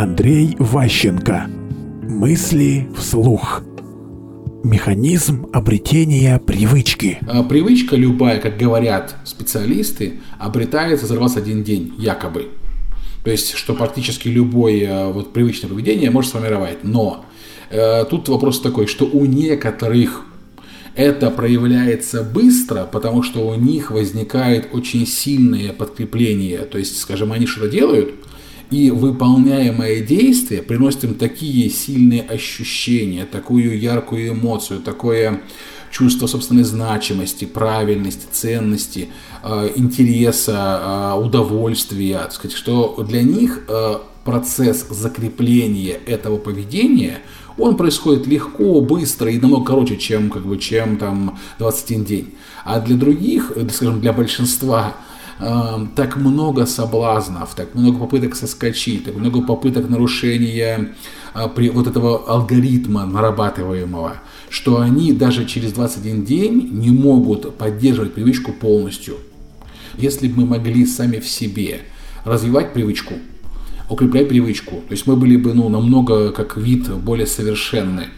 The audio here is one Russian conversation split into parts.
Андрей Ващенко. Мысли вслух. Механизм обретения привычки. А, привычка любая, как говорят специалисты, обретается за 21 день, якобы. То есть, что практически любое вот, привычное поведение может сформировать. Но э, тут вопрос такой, что у некоторых это проявляется быстро, потому что у них возникает очень сильное подкрепление. То есть, скажем, они что-то делают, и выполняемое действие приносит им такие сильные ощущения, такую яркую эмоцию, такое чувство собственной значимости, правильности, ценности, э, интереса, э, удовольствия, так сказать, что для них э, процесс закрепления этого поведения, он происходит легко, быстро и намного короче, чем, как бы, чем там 21 день. А для других, скажем, для большинства так много соблазнов, так много попыток соскочить, так много попыток нарушения а, при вот этого алгоритма нарабатываемого, что они даже через 21 день не могут поддерживать привычку полностью. Если бы мы могли сами в себе развивать привычку, укреплять привычку, то есть мы были бы ну, намного как вид более совершенны,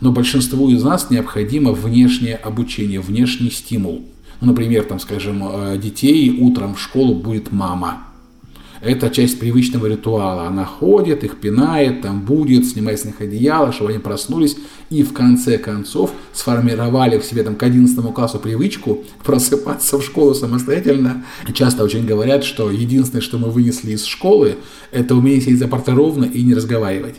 но большинству из нас необходимо внешнее обучение, внешний стимул – ну, например, там, скажем, э, детей утром в школу будет мама. Это часть привычного ритуала. Она ходит, их пинает, там будет, снимает с них одеяло, чтобы они проснулись и в конце концов сформировали в себе там, к 11 классу привычку просыпаться в школу самостоятельно. Часто очень говорят, что единственное, что мы вынесли из школы, это умение сидеть за партой ровно и не разговаривать.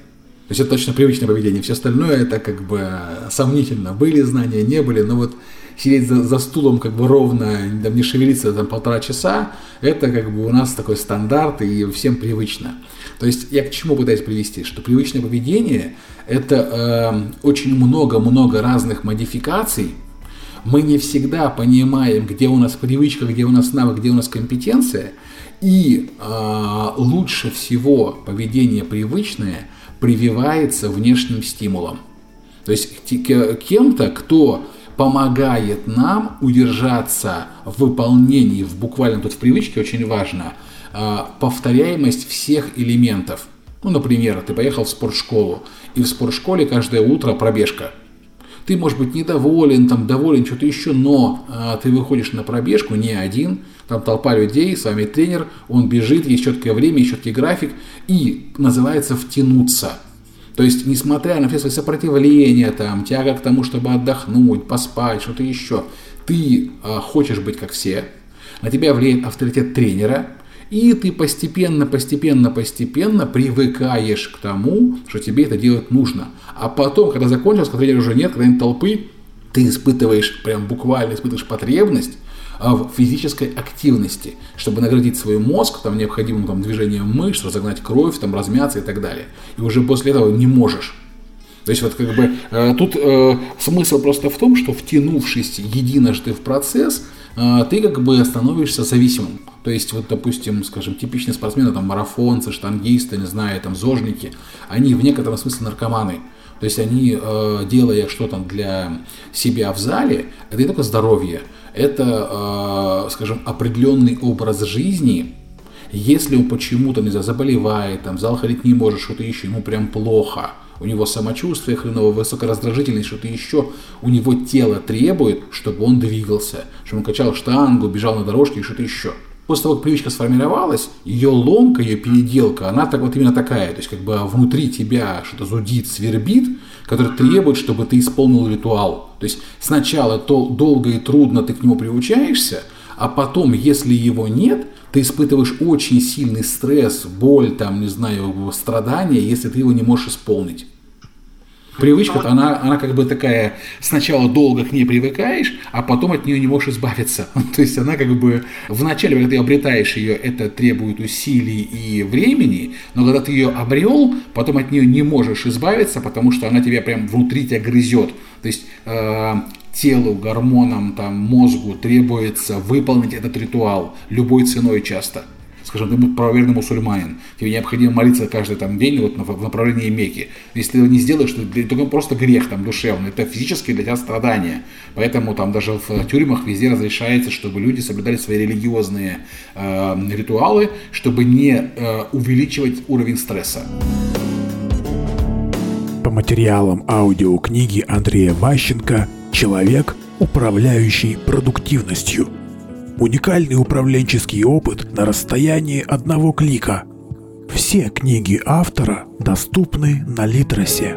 То есть это точно привычное поведение. Все остальное это как бы сомнительно. Были знания, не были, но вот сидеть за, за стулом как бы ровно, там, не шевелиться там полтора часа, это как бы у нас такой стандарт и всем привычно. То есть я к чему пытаюсь привести, что привычное поведение это э, очень много-много разных модификаций, мы не всегда понимаем, где у нас привычка, где у нас навык, где у нас компетенция, и э, лучше всего поведение привычное прививается внешним стимулом. То есть кем-то, кто помогает нам удержаться в выполнении, в буквально тут в привычке очень важно, а, повторяемость всех элементов. Ну, например, ты поехал в спортшколу, и в спортшколе каждое утро пробежка. Ты, может быть, недоволен, там, доволен, что-то еще, но а, ты выходишь на пробежку не один, там толпа людей, с вами тренер, он бежит, есть четкое время, есть четкий график, и называется «втянуться». То есть, несмотря на все свои сопротивления, там, тяга к тому, чтобы отдохнуть, поспать, что-то еще, ты э, хочешь быть как все, на тебя влияет авторитет тренера, и ты постепенно, постепенно, постепенно привыкаешь к тому, что тебе это делать нужно. А потом, когда закончилось, когда уже нет, когда нет толпы, ты испытываешь, прям буквально испытываешь потребность а, в физической активности, чтобы наградить свой мозг там, необходимым там, движением мышц, разогнать кровь, там, размяться и так далее. И уже после этого не можешь. То есть вот как бы э, тут э, смысл просто в том, что втянувшись единожды в процесс, ты как бы становишься зависимым. То есть вот, допустим, скажем, типичные спортсмены, там марафонцы, штангисты, не знаю, там зожники, они в некотором смысле наркоманы. То есть они, э, делая что-то для себя в зале, это не только здоровье, это, э, скажем, определенный образ жизни, если он почему-то, не знаю, заболевает, там, в зал ходить не может, что-то еще, ему прям плохо, у него самочувствие хреново, высокая раздражительность, что-то еще, у него тело требует, чтобы он двигался, чтобы он качал штангу, бежал на дорожке и что-то еще. После того, как привычка сформировалась, ее ломка, ее переделка, она так вот именно такая, то есть как бы внутри тебя что-то зудит, свербит, который требует, чтобы ты исполнил ритуал. То есть сначала то долго и трудно ты к нему приучаешься, а потом, если его нет, ты испытываешь очень сильный стресс, боль, там, не знаю, страдания, если ты его не можешь исполнить. Привычка, она, она как бы такая, сначала долго к ней привыкаешь, а потом от нее не можешь избавиться. То есть она как бы, вначале, когда ты обретаешь ее, это требует усилий и времени, но когда ты ее обрел, потом от нее не можешь избавиться, потому что она тебя прям внутри тебя грызет. То есть э, телу, гормонам, там, мозгу требуется выполнить этот ритуал любой ценой часто. скажем, ты правоверный мусульманин, тебе необходимо молиться каждый там день вот в направлении Мекки. Если ты его не сделаешь, то это просто грех там душевный, это физически для тебя страдания. Поэтому там даже в тюрьмах везде разрешается, чтобы люди соблюдали свои религиозные э, ритуалы, чтобы не э, увеличивать уровень стресса. По материалам аудиокниги Андрея Ващенко «Человек, управляющий продуктивностью». Уникальный управленческий опыт на расстоянии одного клика. Все книги автора доступны на Литресе.